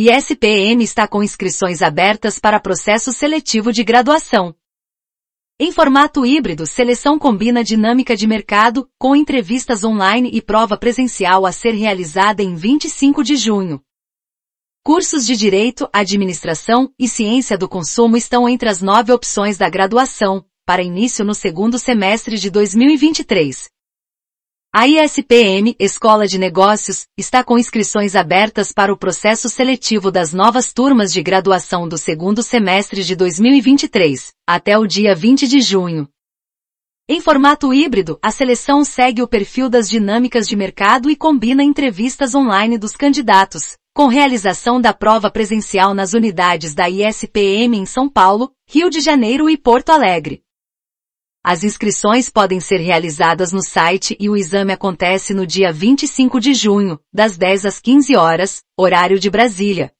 ISPM está com inscrições abertas para processo seletivo de graduação. Em formato híbrido, seleção combina dinâmica de mercado, com entrevistas online e prova presencial a ser realizada em 25 de junho. Cursos de Direito, Administração e Ciência do Consumo estão entre as nove opções da graduação, para início no segundo semestre de 2023. A ISPM, Escola de Negócios, está com inscrições abertas para o processo seletivo das novas turmas de graduação do segundo semestre de 2023, até o dia 20 de junho. Em formato híbrido, a seleção segue o perfil das dinâmicas de mercado e combina entrevistas online dos candidatos, com realização da prova presencial nas unidades da ISPM em São Paulo, Rio de Janeiro e Porto Alegre. As inscrições podem ser realizadas no site e o exame acontece no dia 25 de junho, das 10 às 15 horas, horário de Brasília.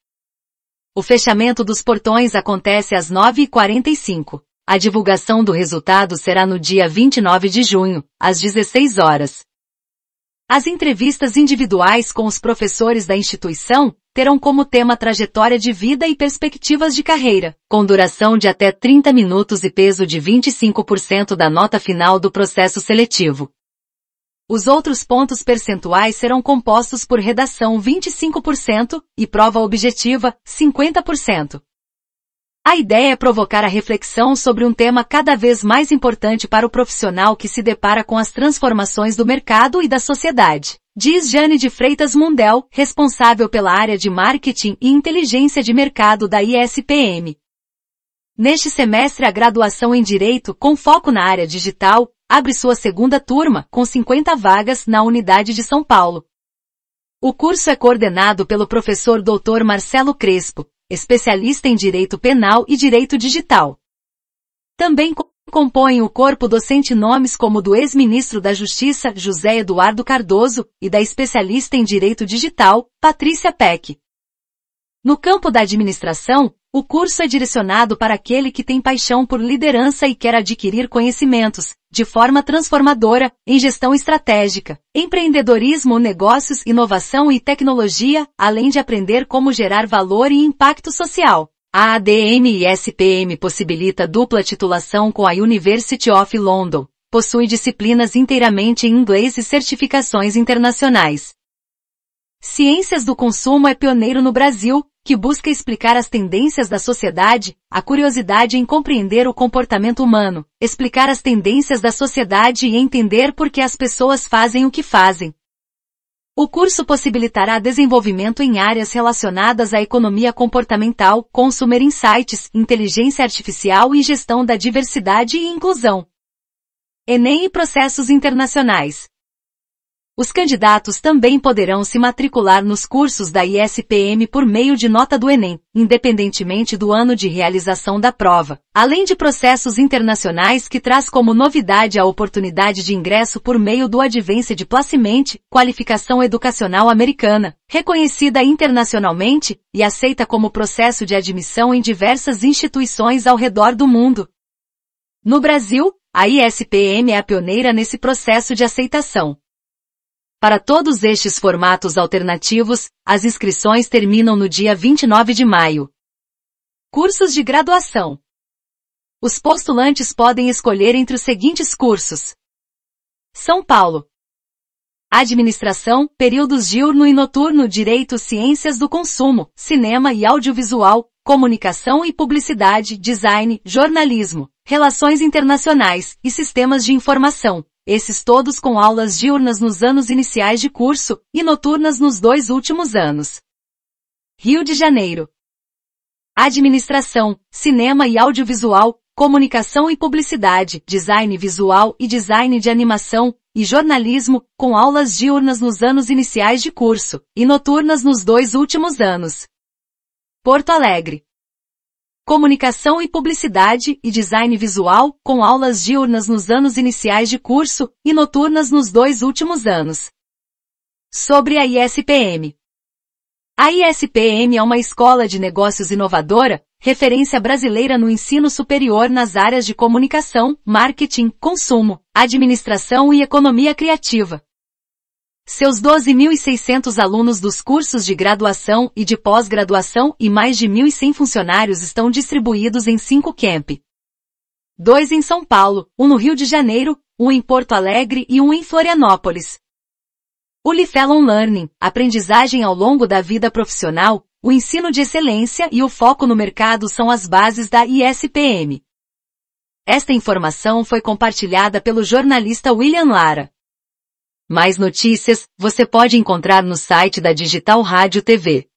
O fechamento dos portões acontece às 9h45. A divulgação do resultado será no dia 29 de junho, às 16 horas. As entrevistas individuais com os professores da instituição terão como tema trajetória de vida e perspectivas de carreira, com duração de até 30 minutos e peso de 25% da nota final do processo seletivo. Os outros pontos percentuais serão compostos por redação 25% e prova objetiva 50%. A ideia é provocar a reflexão sobre um tema cada vez mais importante para o profissional que se depara com as transformações do mercado e da sociedade. Diz Jane de Freitas Mundel, responsável pela área de marketing e inteligência de mercado da ISPM. Neste semestre a graduação em Direito, com foco na área digital, abre sua segunda turma, com 50 vagas na unidade de São Paulo. O curso é coordenado pelo professor Dr. Marcelo Crespo, especialista em direito penal e direito digital. Também compõem o corpo docente nomes como do ex-ministro da Justiça, José Eduardo Cardoso, e da especialista em direito digital, Patrícia Peck. No campo da administração, o curso é direcionado para aquele que tem paixão por liderança e quer adquirir conhecimentos, de forma transformadora, em gestão estratégica, empreendedorismo, negócios, inovação e tecnologia, além de aprender como gerar valor e impacto social. A ADM e SPM possibilita dupla titulação com a University of London. Possui disciplinas inteiramente em inglês e certificações internacionais. Ciências do Consumo é pioneiro no Brasil, que busca explicar as tendências da sociedade, a curiosidade em compreender o comportamento humano, explicar as tendências da sociedade e entender por que as pessoas fazem o que fazem. O curso possibilitará desenvolvimento em áreas relacionadas à economia comportamental, consumer insights, inteligência artificial e gestão da diversidade e inclusão. Enem e processos internacionais. Os candidatos também poderão se matricular nos cursos da ISPM por meio de nota do Enem, independentemente do ano de realização da prova, além de processos internacionais que traz como novidade a oportunidade de ingresso por meio do Advanced Placement, qualificação educacional americana, reconhecida internacionalmente e aceita como processo de admissão em diversas instituições ao redor do mundo. No Brasil, a ISPM é a pioneira nesse processo de aceitação. Para todos estes formatos alternativos, as inscrições terminam no dia 29 de maio. Cursos de graduação. Os postulantes podem escolher entre os seguintes cursos. São Paulo. Administração, períodos diurno e noturno, Direito, Ciências do Consumo, Cinema e Audiovisual, Comunicação e Publicidade, Design, Jornalismo, Relações Internacionais e Sistemas de Informação, esses todos com aulas diurnas nos anos iniciais de curso e noturnas nos dois últimos anos. Rio de Janeiro. Administração, Cinema e Audiovisual, Comunicação e Publicidade, Design Visual e Design de Animação, e Jornalismo, com aulas diurnas nos anos iniciais de curso, e noturnas nos dois últimos anos. Porto Alegre. Comunicação e Publicidade e Design Visual, com aulas diurnas nos anos iniciais de curso e noturnas nos dois últimos anos. Sobre a ISPM. A ISPM é uma escola de negócios inovadora, referência brasileira no ensino superior nas áreas de comunicação, marketing, consumo, administração e economia criativa. Seus 12.600 alunos dos cursos de graduação e de pós-graduação e mais de 1.100 funcionários estão distribuídos em cinco campi. Dois em São Paulo, um no Rio de Janeiro, um em Porto Alegre e um em Florianópolis. O Lifelong Learning, aprendizagem ao longo da vida profissional, o ensino de excelência e o foco no mercado são as bases da ISPM. Esta informação foi compartilhada pelo jornalista William Lara. Mais notícias você pode encontrar no site da Digital Rádio TV.